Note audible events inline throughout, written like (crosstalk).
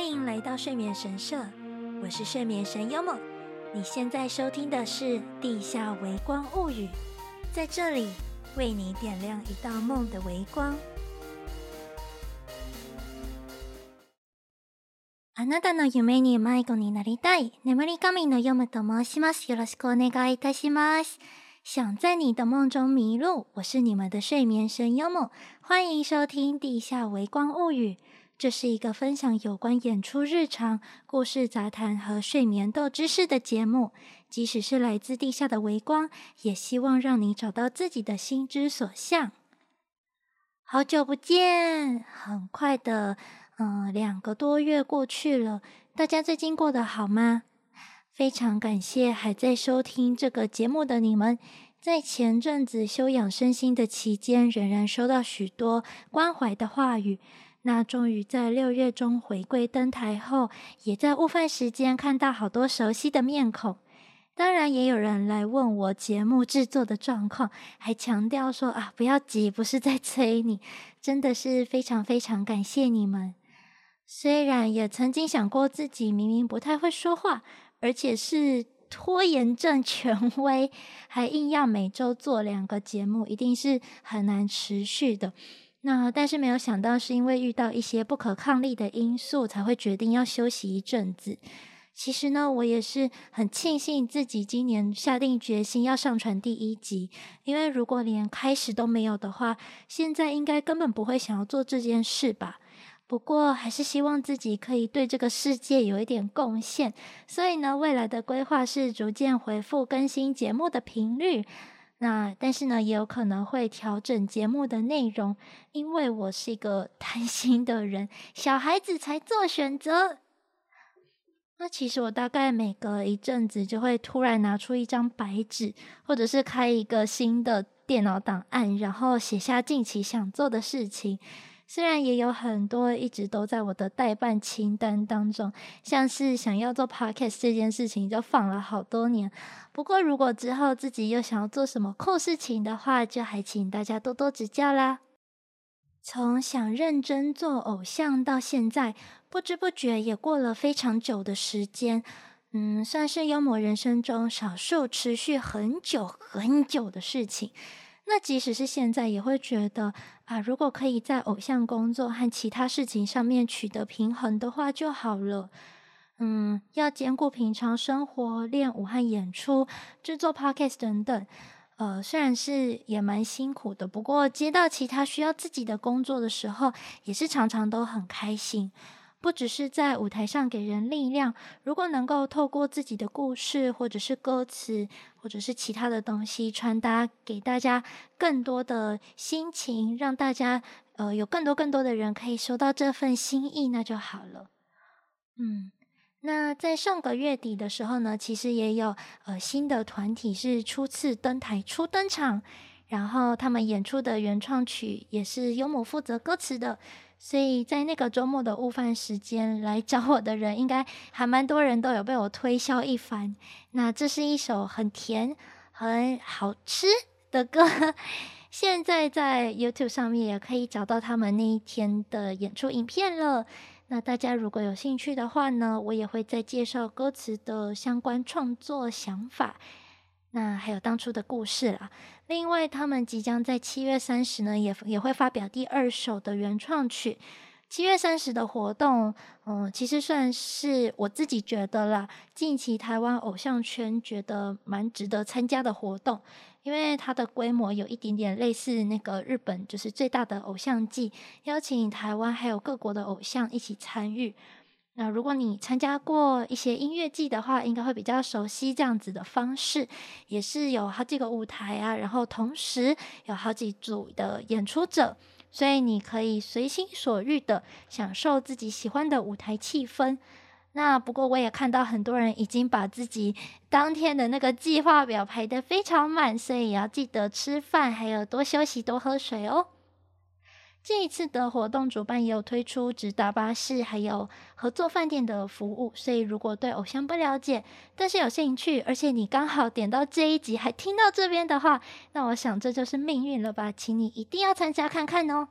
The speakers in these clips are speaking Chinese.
欢迎来到睡眠神社，我是睡眠神优梦。你现在收听的是《地下微光物语》，在这里为你点亮一道梦的微光。あなたの梦に迷子になりたい、眠り神のヨムと申します。よろしくお愿いいたします。想在你的梦中迷路，我是你们的睡眠神优梦，欢迎收听《地下微光物语》。 这是一个分享有关演出日常、故事杂谈和睡眠斗知识的节目。即使是来自地下的微光，也希望让你找到自己的心之所向。好久不见，很快的，嗯、两个多月过去了，大家最近过得好吗？非常感谢还在收听这个节目的你们，在前阵子休养身心的期间，仍然收到许多关怀的话语。那终于在六月中回归登台后，也在午饭时间看到好多熟悉的面孔。当然，也有人来问我节目制作的状况，还强调说啊，不要急，不是在催你。真的是非常非常感谢你们。虽然也曾经想过自己明明不太会说话，而且是拖延症 (laughs) 权威，还硬要每周做两个节目，一定是很难持续的。那但是没有想到，是因为遇到一些不可抗力的因素，才会决定要休息一阵子。其实呢，我也是很庆幸自己今年下定决心要上传第一集，因为如果连开始都没有的话，现在应该根本不会想要做这件事吧。不过还是希望自己可以对这个世界有一点贡献，所以呢，未来的规划是逐渐恢复更新节目的频率。那但是呢，也有可能会调整节目的内容，因为我是一个 (laughs) 贪心的人，小孩子才做选择。那其实我大概每隔一阵子就会突然拿出一张白纸，或者是开一个新的电脑档案，然后写下近期想做的事情。虽然也有很多一直都在我的待办清单当中，像是想要做 podcast 这件事情就放了好多年。不过如果之后自己又想要做什么酷事情的话，就还请大家多多指教啦。从想认真做偶像到现在，不知不觉也过了非常久的时间，嗯，算是幽默人生中少数持续很久很久的事情。那即使是现在，也会觉得啊，如果可以在偶像工作和其他事情上面取得平衡的话就好了。嗯，要兼顾平常生活、练舞和演出、制作 podcast 等等，呃，虽然是也蛮辛苦的，不过接到其他需要自己的工作的时候，也是常常都很开心。不只是在舞台上给人力量，如果能够透过自己的故事，或者是歌词，或者是其他的东西传达给大家更多的心情，让大家呃有更多更多的人可以收到这份心意，那就好了。嗯，那在上个月底的时候呢，其实也有呃新的团体是初次登台初登场，然后他们演出的原创曲也是优母负责歌词的。所以在那个周末的午饭时间来找我的人，应该还蛮多人都有被我推销一番。那这是一首很甜、很好吃的歌，(laughs) 现在在 YouTube 上面也可以找到他们那一天的演出影片了。那大家如果有兴趣的话呢，我也会再介绍歌词的相关创作想法。那还有当初的故事啦。另外，他们即将在七月三十呢，也也会发表第二首的原创曲。七月三十的活动，嗯，其实算是我自己觉得啦，近期台湾偶像圈觉得蛮值得参加的活动，因为它的规模有一点点类似那个日本，就是最大的偶像季，邀请台湾还有各国的偶像一起参与。那如果你参加过一些音乐季的话，应该会比较熟悉这样子的方式，也是有好几个舞台啊，然后同时有好几组的演出者，所以你可以随心所欲的享受自己喜欢的舞台气氛。那不过我也看到很多人已经把自己当天的那个计划表排得非常满，所以也要记得吃饭，还有多休息、多喝水哦。这一次的活动主办也有推出直达巴士，还有合作饭店的服务，所以如果对偶像不了解，但是有兴趣，而且你刚好点到这一集还听到这边的话，那我想这就是命运了吧，请你一定要参加看看哦。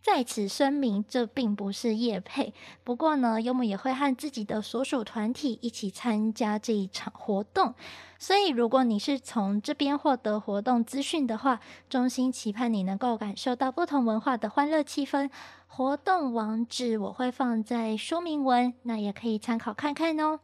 在此声明，这并不是业配。不过呢，幽默也会和自己的所属团体一起参加这一场活动。所以，如果你是从这边获得活动资讯的话，衷心期盼你能够感受到不同文化的欢乐气氛。活动网址我会放在说明文，那也可以参考看看哦。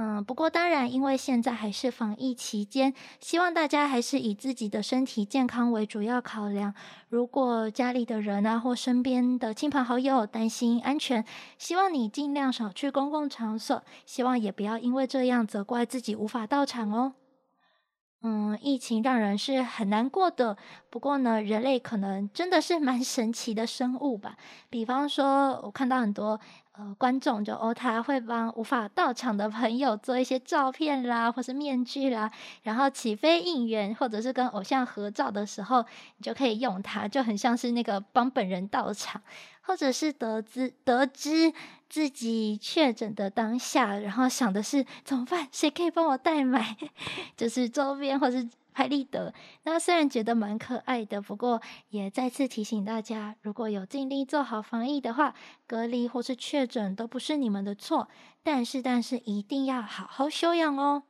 嗯，不过当然，因为现在还是防疫期间，希望大家还是以自己的身体健康为主要考量。如果家里的人啊，或身边的亲朋好友担心安全，希望你尽量少去公共场所，希望也不要因为这样责怪自己无法到场哦。嗯，疫情让人是很难过的。不过呢，人类可能真的是蛮神奇的生物吧。比方说，我看到很多呃观众就哦，他会帮无法到场的朋友做一些照片啦，或是面具啦，然后起飞应援，或者是跟偶像合照的时候，你就可以用它，就很像是那个帮本人到场。或者是得知得知自己确诊的当下，然后想的是怎么办？谁可以帮我代买？(laughs) 就是周边或是拍立得。那虽然觉得蛮可爱的，不过也再次提醒大家，如果有尽力做好防疫的话，隔离或是确诊都不是你们的错。但是，但是一定要好好休养哦。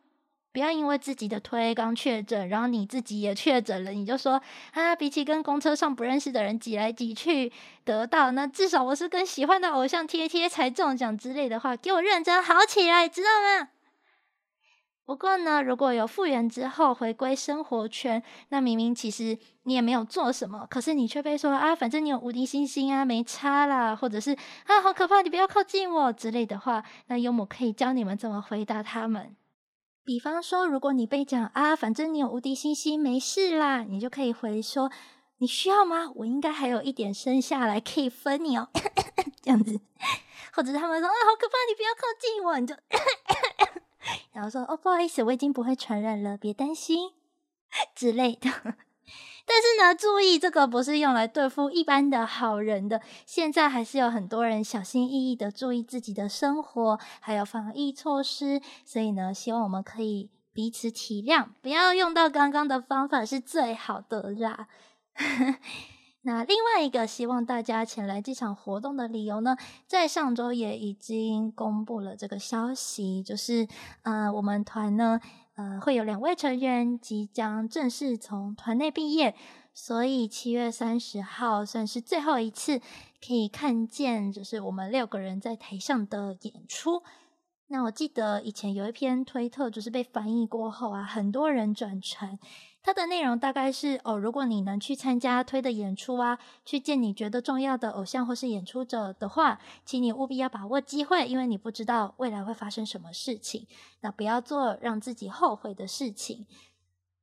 不要因为自己的推刚确诊，然后你自己也确诊了，你就说啊，比起跟公车上不认识的人挤来挤去得到，那至少我是跟喜欢的偶像贴贴才中奖之类的话，给我认真好起来，知道吗？不过呢，如果有复原之后回归生活圈，那明明其实你也没有做什么，可是你却被说啊，反正你有无敌星星啊，没差啦，或者是啊，好可怕，你不要靠近我之类的话，那幽默可以教你们怎么回答他们。比方说，如果你被讲啊，反正你有无敌星星，没事啦，你就可以回说，你需要吗？我应该还有一点剩下来可以分你哦，(laughs) 这样子。(laughs) 或者他们说啊，好可怕，你不要靠近我，你就，然后说哦，不好意思，我已经不会传染了，别担心之类的。(laughs) 但是呢，注意，这个不是用来对付一般的好人的。现在还是有很多人小心翼翼的注意自己的生活，还有防疫措施。所以呢，希望我们可以彼此体谅，不要用到刚刚的方法是最好的啦。那另外一个希望大家前来这场活动的理由呢，在上周也已经公布了这个消息，就是呃，我们团呢。呃，会有两位成员即将正式从团内毕业，所以七月三十号算是最后一次可以看见，就是我们六个人在台上的演出。那我记得以前有一篇推特，就是被翻译过后啊，很多人转传。它的内容大概是哦，如果你能去参加推的演出啊，去见你觉得重要的偶像或是演出者的话，请你务必要把握机会，因为你不知道未来会发生什么事情。那不要做让自己后悔的事情。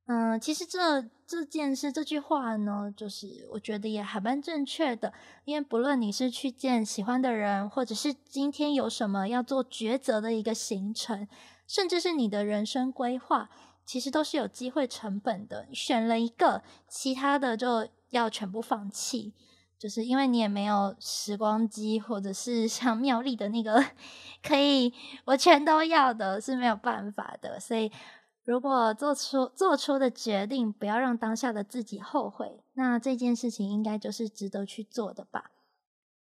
嗯，其实这这件事这句话呢，就是我觉得也还蛮正确的，因为不论你是去见喜欢的人，或者是今天有什么要做抉择的一个行程，甚至是你的人生规划。其实都是有机会成本的，选了一个，其他的就要全部放弃，就是因为你也没有时光机，或者是 (laughs) 像妙丽的那个可以我全都要的，是没有办法的。所以，如果做出做出的决定，不要让当下的自己后悔，那这件事情应该就是值得去做的吧。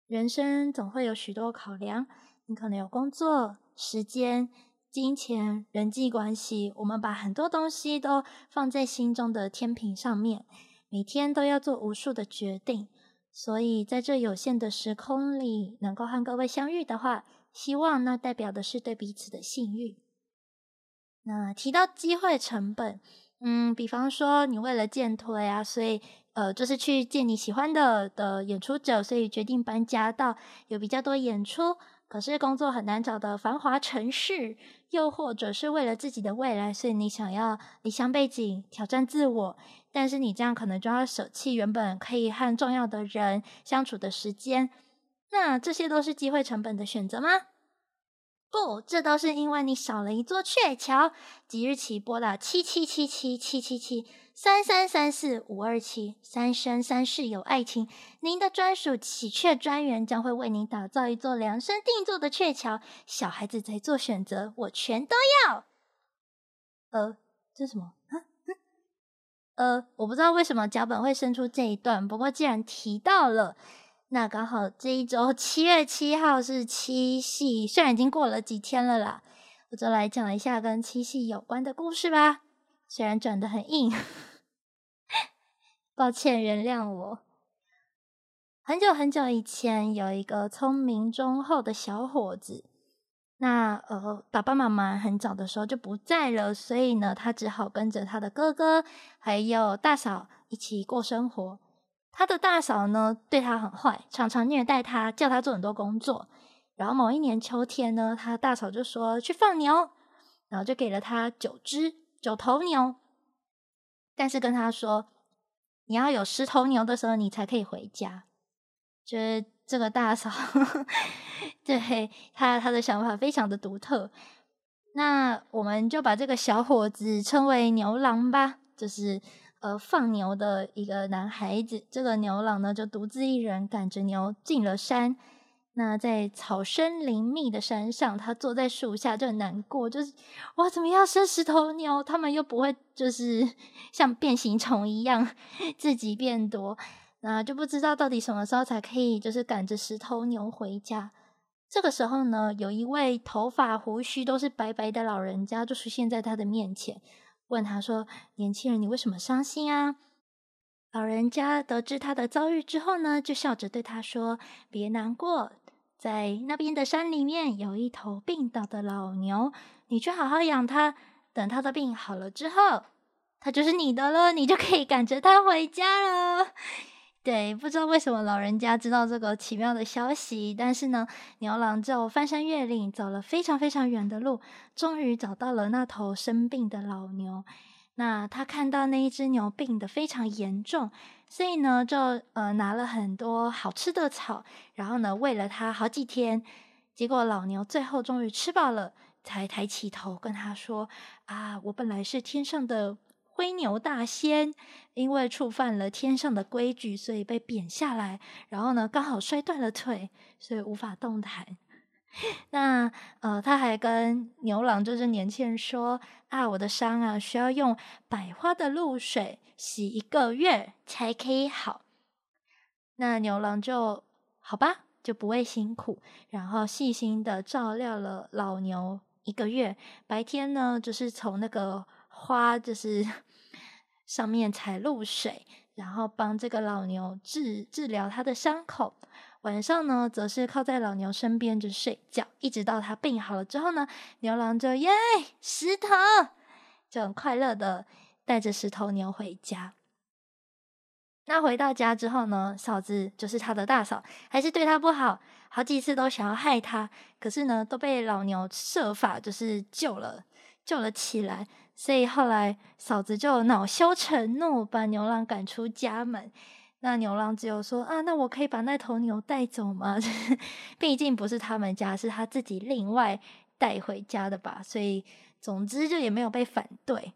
人生总会有许多考量，你可能有工作、时间。金钱、人际关系，我们把很多东西都放在心中的天平上面，每天都要做无数的决定。所以在这有限的时空里，能够和各位相遇的话，希望那代表的是对彼此的幸运。那提到机会成本，嗯，比方说你为了见推啊，所以呃，就是去见你喜欢的的演出者，所以决定搬家到有比较多演出。可是工作很难找的繁华城市，又或者是为了自己的未来，所以你想要离乡背景，挑战自我。但是你这样可能就要舍弃原本可以和重要的人相处的时间。那这些都是机会成本的选择吗？不，这都是因为你少了一座鹊桥。即日起拨打七七七七七七七。三三三四五二七，三生三世有爱情，您的专属喜鹊专员将会为您打造一座量身定做的鹊桥。小孩子在做选择，我全都要。呃，这是什么？呃，我不知道为什么脚本会生出这一段，不过既然提到了，那刚好这一周七月七号是七夕，虽然已经过了几天了啦，我就来讲一下跟七夕有关的故事吧。虽然转的很硬，(laughs) 抱歉，原谅我。很久很久以前，有一个聪明忠厚的小伙子。那呃，爸爸妈妈很早的时候就不在了，所以呢，他只好跟着他的哥哥还有大嫂一起过生活。他的大嫂呢，对他很坏，常常虐待他，叫他做很多工作。然后某一年秋天呢，他大嫂就说去放牛，然后就给了他九只九头牛，但是跟他说，你要有十头牛的时候，你才可以回家。就是这个大嫂。(laughs) 对，他他的想法非常的独特，那我们就把这个小伙子称为牛郎吧，就是呃放牛的一个男孩子。这个牛郎呢，就独自一人赶着牛进了山。那在草深林密的山上，他坐在树下就很难过，就是哇，怎么要生十头牛？他们又不会就是像变形虫一样自己变多，那就不知道到底什么时候才可以就是赶着十头牛回家。这个时候呢，有一位头发胡须都是白白的老人家就出现在他的面前，问他说：“年轻人，你为什么伤心啊？”老人家得知他的遭遇之后呢，就笑着对他说：“别难过，在那边的山里面有一头病倒的老牛，你去好好养它，等它的病好了之后，它就是你的了，你就可以赶着它回家了。”对，不知道为什么老人家知道这个奇妙的消息，但是呢，牛郎就翻山越岭，走了非常非常远的路，终于找到了那头生病的老牛。那他看到那一只牛病得非常严重，所以呢，就呃拿了很多好吃的草，然后呢喂了它好几天。结果老牛最后终于吃饱了，才抬起头跟他说：“啊，我本来是天上的。”灰牛大仙因为触犯了天上的规矩，所以被贬下来。然后呢，刚好摔断了腿，所以无法动弹。(laughs) 那呃，他还跟牛郎就是年轻人说：“啊，我的伤啊，需要用百花的露水洗一个月才可以好。”那牛郎就好吧，就不会辛苦，然后细心的照料了老牛一个月。白天呢，就是从那个。花就是上面采露水，然后帮这个老牛治治疗他的伤口。晚上呢，则是靠在老牛身边就睡觉，一直到他病好了之后呢，牛郎就耶十头，就很快乐的带着十头牛回家。那回到家之后呢，嫂子就是他的大嫂，还是对他不好，好几次都想要害他，可是呢，都被老牛设法就是救了，救了起来。所以后来嫂子就恼羞成怒，把牛郎赶出家门。那牛郎只有说：“啊，那我可以把那头牛带走吗？(laughs) 毕竟不是他们家，是他自己另外带回家的吧。”所以总之就也没有被反对。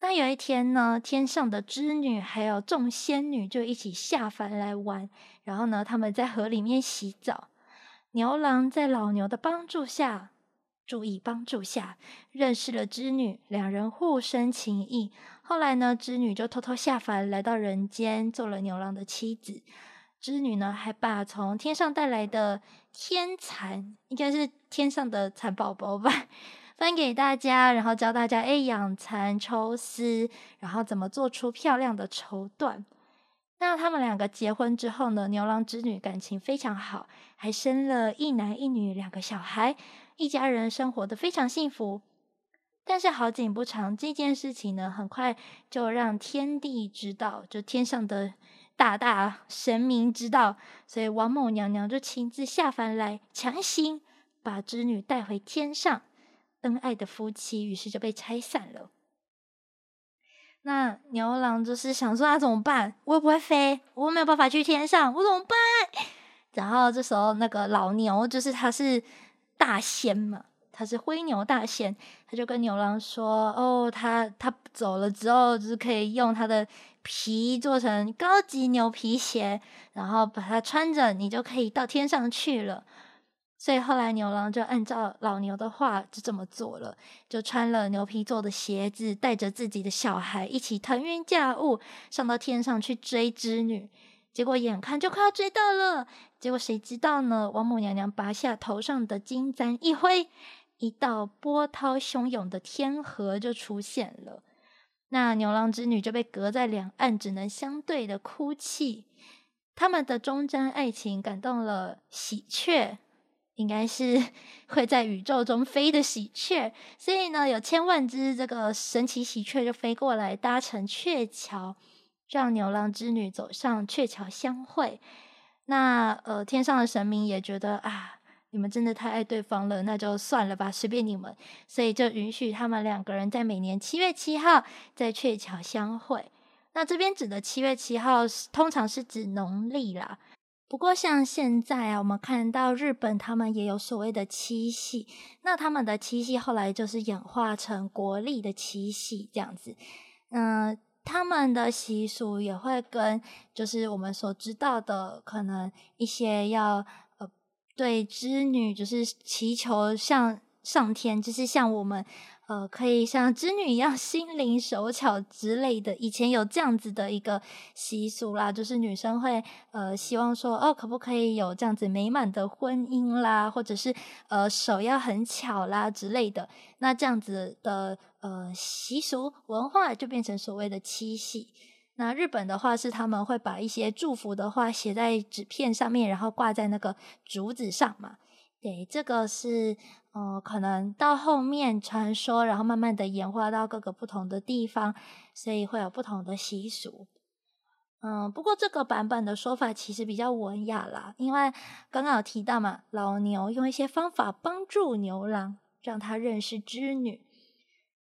那有一天呢，天上的织女还有众仙女就一起下凡来玩，然后呢，他们在河里面洗澡。牛郎在老牛的帮助下。注意帮助下，认识了织女，两人互生情谊。后来呢，织女就偷偷下凡来到人间，做了牛郎的妻子。织女呢，还把从天上带来的天蚕，应该是天上的蚕宝宝吧，分给大家，然后教大家哎养蚕、抽丝，然后怎么做出漂亮的绸缎。那他们两个结婚之后呢，牛郎织女感情非常好，还生了一男一女两个小孩。一家人生活得非常幸福，但是好景不长，这件事情呢，很快就让天帝知道，就天上的大大神明知道，所以王母娘娘就亲自下凡来，强行把织女带回天上。恩爱的夫妻于是就被拆散了。那牛郎就是想说，他怎么办？我又不会飞，我没有办法去天上，我怎么办？(laughs) 然后这时候那个老牛，就是他是。大仙嘛，他是灰牛大仙，他就跟牛郎说：“哦，他他走了之后，就是可以用他的皮做成高级牛皮鞋，然后把它穿着，你就可以到天上去了。”所以后来牛郎就按照老牛的话就这么做了，就穿了牛皮做的鞋子，带着自己的小孩一起腾云驾雾上到天上去追织女。结果眼看就快要追到了，结果谁知道呢？王母娘娘拔下头上的金簪一挥，一道波涛汹涌的天河就出现了。那牛郎织女就被隔在两岸，只能相对的哭泣。他们的忠贞爱情感动了喜鹊。应该是 (laughs) 会在宇宙中飞的喜鹊，所以呢，有千万只这个神奇喜鹊就飞过来搭乘鹊桥，让牛郎织女走上鹊桥相会。那呃，天上的神明也觉得啊，你们真的太爱对方了，那就算了吧，随便你们，所以就允许他们两个人在每年七月七号在鹊桥相会。那这边指的七月七号，通常是指农历啦。不过，像现在啊，我们看到日本他们也有所谓的七夕，那他们的七夕后来就是演化成国历的七夕这样子。嗯，他们的习俗也会跟就是我们所知道的，可能一些要呃对织女就是祈求向上天，就是像我们。呃，可以像织女一样心灵手巧之类的，以前有这样子的一个习俗啦，就是女生会呃希望说，哦，可不可以有这样子美满的婚姻啦，或者是呃手要很巧啦之类的，那这样子的呃习俗文化就变成所谓的七夕。那日本的话是他们会把一些祝福的话写在纸片上面，然后挂在那个竹子上嘛。对，这个是。呃，可能到后面传说，然后慢慢的演化到各个不同的地方，所以会有不同的习俗。嗯，不过这个版本的说法其实比较文雅啦，因为刚刚有提到嘛，老牛用一些方法帮助牛郎，让他认识织女。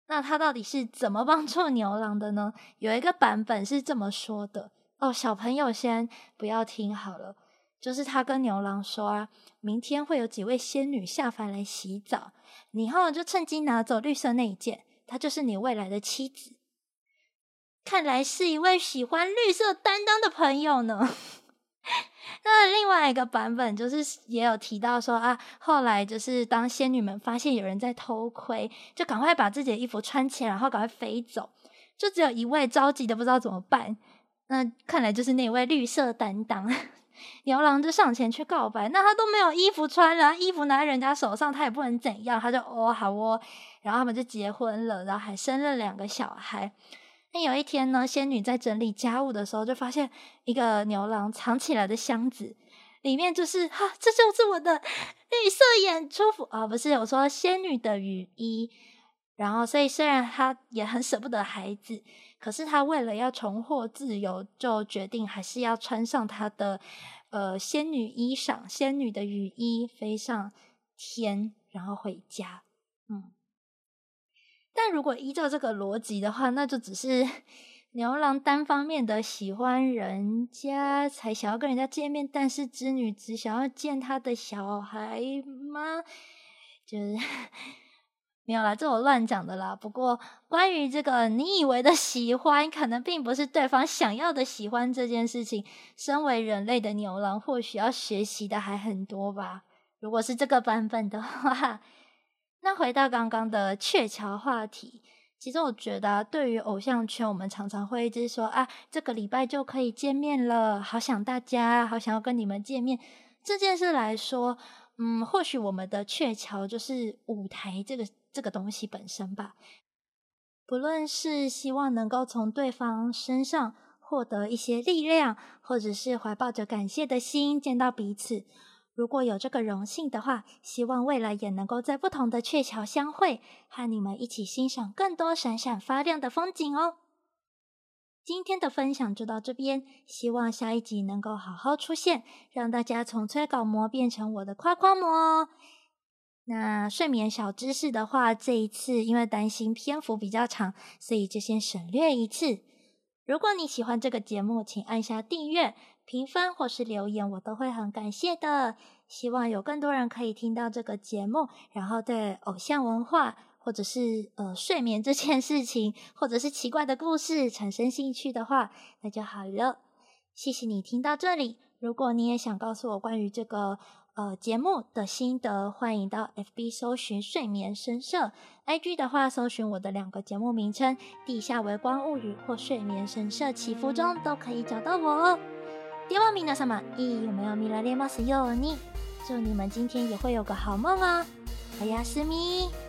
那他到底是怎么帮助牛郎的呢？有一个版本是这么说的哦，小朋友先不要听好了。就是他跟牛郎说啊，明天会有几位仙女下凡来洗澡，你后就趁机拿走绿色那一件，她就是你未来的妻子。看来是一位喜欢绿色担当的朋友呢。那另外一个版本就是也有提到说啊，后来就是当仙女们发现有人在偷窥，就赶快把自己的衣服穿起来，然后赶快飞走。就只有一位着急的不知道怎么办，那看来就是那位绿色担当。(laughs) 牛郎就上前去告白，那他都没有衣服穿了，衣服拿在人家手上，他也不能怎样，他就哦好哦，然后他们就结婚了，然后还生了两个小孩。那有一天呢，仙女在整理家务的时候，就发现一个牛郎藏起来的箱子，里面就是哈，这就是我的绿色演出服啊，不是，我说仙女的雨衣。然后，所以虽然他也很舍不得孩子，可是他为了要重获自由，就决定还是要穿上他的呃仙女衣裳、仙女的雨衣，飞上天，然后回家。嗯，但如果依照这个逻辑的话，那就只是 (laughs) 牛郎单方面的喜欢人家，才想要跟人家见面，但是织女只想要见他的小孩吗？就是。(laughs) 没有啦，这我乱讲的啦。不过，关于这个你以为的喜欢，可能并不是对方想要的喜欢这件事情，身为人类的牛郎，或许要学习的还很多吧。如果是这个版本的话，那回到刚刚的鹊桥话题，其实我觉得，对于偶像圈，我们常常会一直说啊，这个礼拜就可以见面了，好想大家，好想要跟你们见面。这件事来说，嗯，或许我们的鹊桥就是舞台，这个。这个东西本身吧，不论是希望能够从对方身上获得一些力量，或者是怀抱着感谢的心见到彼此，如果有这个荣幸的话，希望未来也能够在不同的鹊桥相会，和你们一起欣赏更多闪闪发亮的风景哦。今天的分享就到这边，希望下一集能够好好出现，让大家从催稿魔变成我的夸夸魔哦。那睡眠小知识的话，这一次因为担心篇幅比较长，所以就先省略一次。如果你喜欢这个节目，请按下订阅、评分或是留言，我都会很感谢的。希望有更多人可以听到这个节目，然后对偶像文化或者是呃睡眠这件事情，或者是奇怪的故事产生兴趣的话，那就好了。谢谢你听到这里。如果你也想告诉我关于这个。呃节目的心得，欢迎到 FB 搜寻睡眠神社，IG 的话搜寻我的两个节目名称《地下微光物语》或《睡眠神社祈福中》都可以找到我哦。では皆様、いい夢を見られますように。祝你们今天也会有个好梦哦。おやすみ。